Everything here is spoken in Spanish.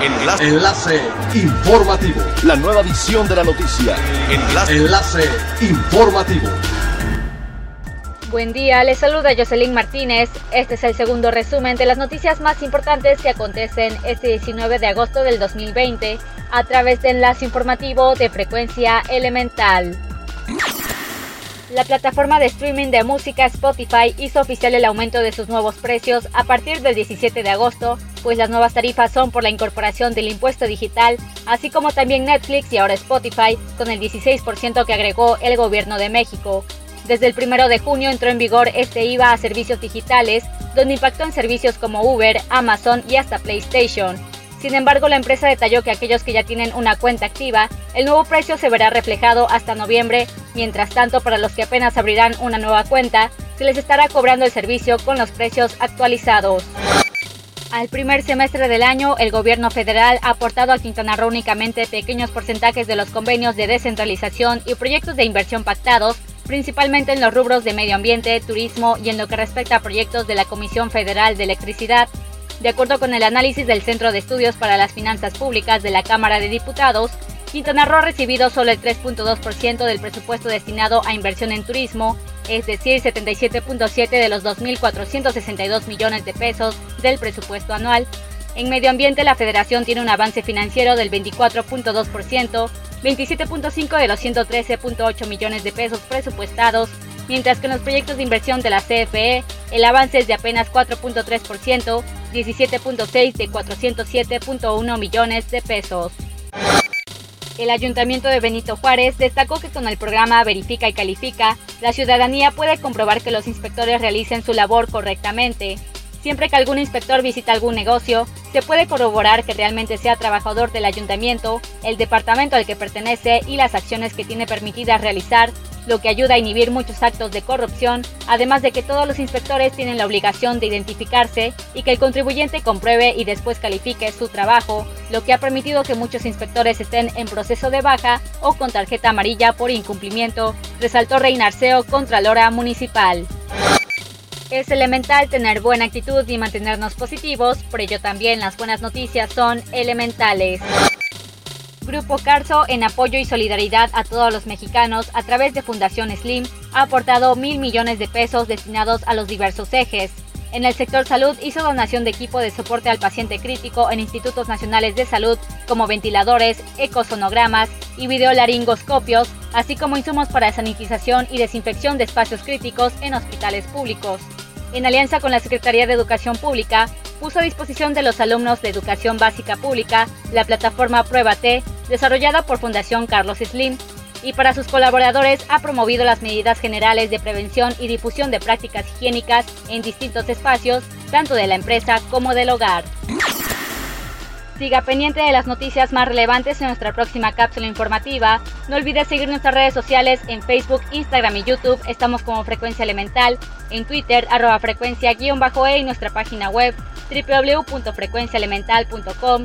Enlace. Enlace informativo. La nueva edición de la noticia. Enlace. Enlace informativo. Buen día, les saluda Jocelyn Martínez. Este es el segundo resumen de las noticias más importantes que acontecen este 19 de agosto del 2020 a través de enlace informativo de frecuencia elemental. La plataforma de streaming de música Spotify hizo oficial el aumento de sus nuevos precios a partir del 17 de agosto, pues las nuevas tarifas son por la incorporación del impuesto digital, así como también Netflix y ahora Spotify, con el 16% que agregó el gobierno de México. Desde el 1 de junio entró en vigor este IVA a servicios digitales, donde impactó en servicios como Uber, Amazon y hasta PlayStation. Sin embargo, la empresa detalló que aquellos que ya tienen una cuenta activa, el nuevo precio se verá reflejado hasta noviembre, mientras tanto para los que apenas abrirán una nueva cuenta, se les estará cobrando el servicio con los precios actualizados. Al primer semestre del año, el gobierno federal ha aportado a Quintana Roo únicamente pequeños porcentajes de los convenios de descentralización y proyectos de inversión pactados, principalmente en los rubros de medio ambiente, turismo y en lo que respecta a proyectos de la Comisión Federal de Electricidad, de acuerdo con el análisis del Centro de Estudios para las Finanzas Públicas de la Cámara de Diputados, Quintana Roo ha recibido solo el 3.2% del presupuesto destinado a inversión en turismo, es decir, 77.7 de los 2.462 millones de pesos del presupuesto anual. En medio ambiente, la federación tiene un avance financiero del 24.2%, 27.5 de los 113.8 millones de pesos presupuestados, mientras que en los proyectos de inversión de la CFE el avance es de apenas 4.3%, 17.6 de 407.1 millones de pesos. El Ayuntamiento de Benito Juárez destacó que con el programa Verifica y Califica, la ciudadanía puede comprobar que los inspectores realicen su labor correctamente. Siempre que algún inspector visita algún negocio, se puede corroborar que realmente sea trabajador del ayuntamiento, el departamento al que pertenece y las acciones que tiene permitidas realizar lo que ayuda a inhibir muchos actos de corrupción, además de que todos los inspectores tienen la obligación de identificarse y que el contribuyente compruebe y después califique su trabajo, lo que ha permitido que muchos inspectores estén en proceso de baja o con tarjeta amarilla por incumplimiento, resaltó Reinarceo, Contralora Municipal. Es elemental tener buena actitud y mantenernos positivos, por ello también las buenas noticias son elementales. Grupo Carso, en apoyo y solidaridad a todos los mexicanos a través de Fundación Slim, ha aportado mil millones de pesos destinados a los diversos ejes. En el sector salud hizo donación de equipo de soporte al paciente crítico en institutos nacionales de salud como ventiladores, ecosonogramas y videolaringoscopios, así como insumos para sanitización y desinfección de espacios críticos en hospitales públicos. En alianza con la Secretaría de Educación Pública, puso a disposición de los alumnos de Educación Básica Pública la plataforma Prueba T desarrollada por Fundación Carlos Slim, y para sus colaboradores ha promovido las medidas generales de prevención y difusión de prácticas higiénicas en distintos espacios, tanto de la empresa como del hogar. Siga pendiente de las noticias más relevantes en nuestra próxima cápsula informativa. No olvides seguir nuestras redes sociales en Facebook, Instagram y YouTube. Estamos como Frecuencia Elemental, en Twitter, arroba frecuencia-e y nuestra página web www.frecuenciaelemental.com.